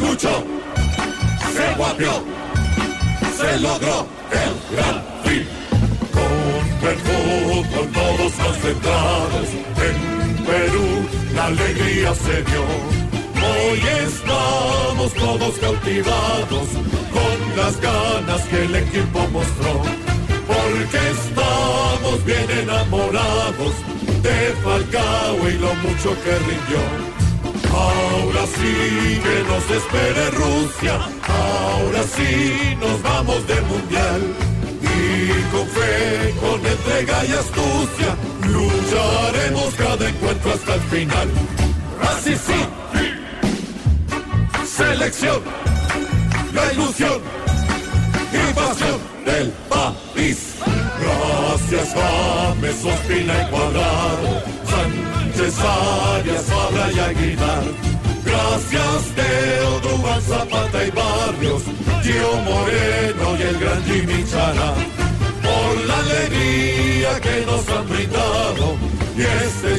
Luchó, se guapió, se logró el gran fin. Con el fútbol todos concentrados, en Perú la alegría se dio. Hoy estamos todos cautivados con las ganas que el equipo mostró. Porque estamos bien enamorados de Falcao y lo mucho que rindió. Ahora sí que nos espere Rusia, ahora sí nos vamos del mundial. Y con fe, con entrega y astucia, lucharemos cada encuentro hasta el final. Así sí, selección, la ilusión y pasión del país. Gracias James, Ospina y Cuadrado, Sánchez, Arias, Fabra y Aguilar. Gracias Teodoro, Zapata y Barrios, Gio Moreno y el gran Jimmy Chara. Por la alegría que nos han brindado y este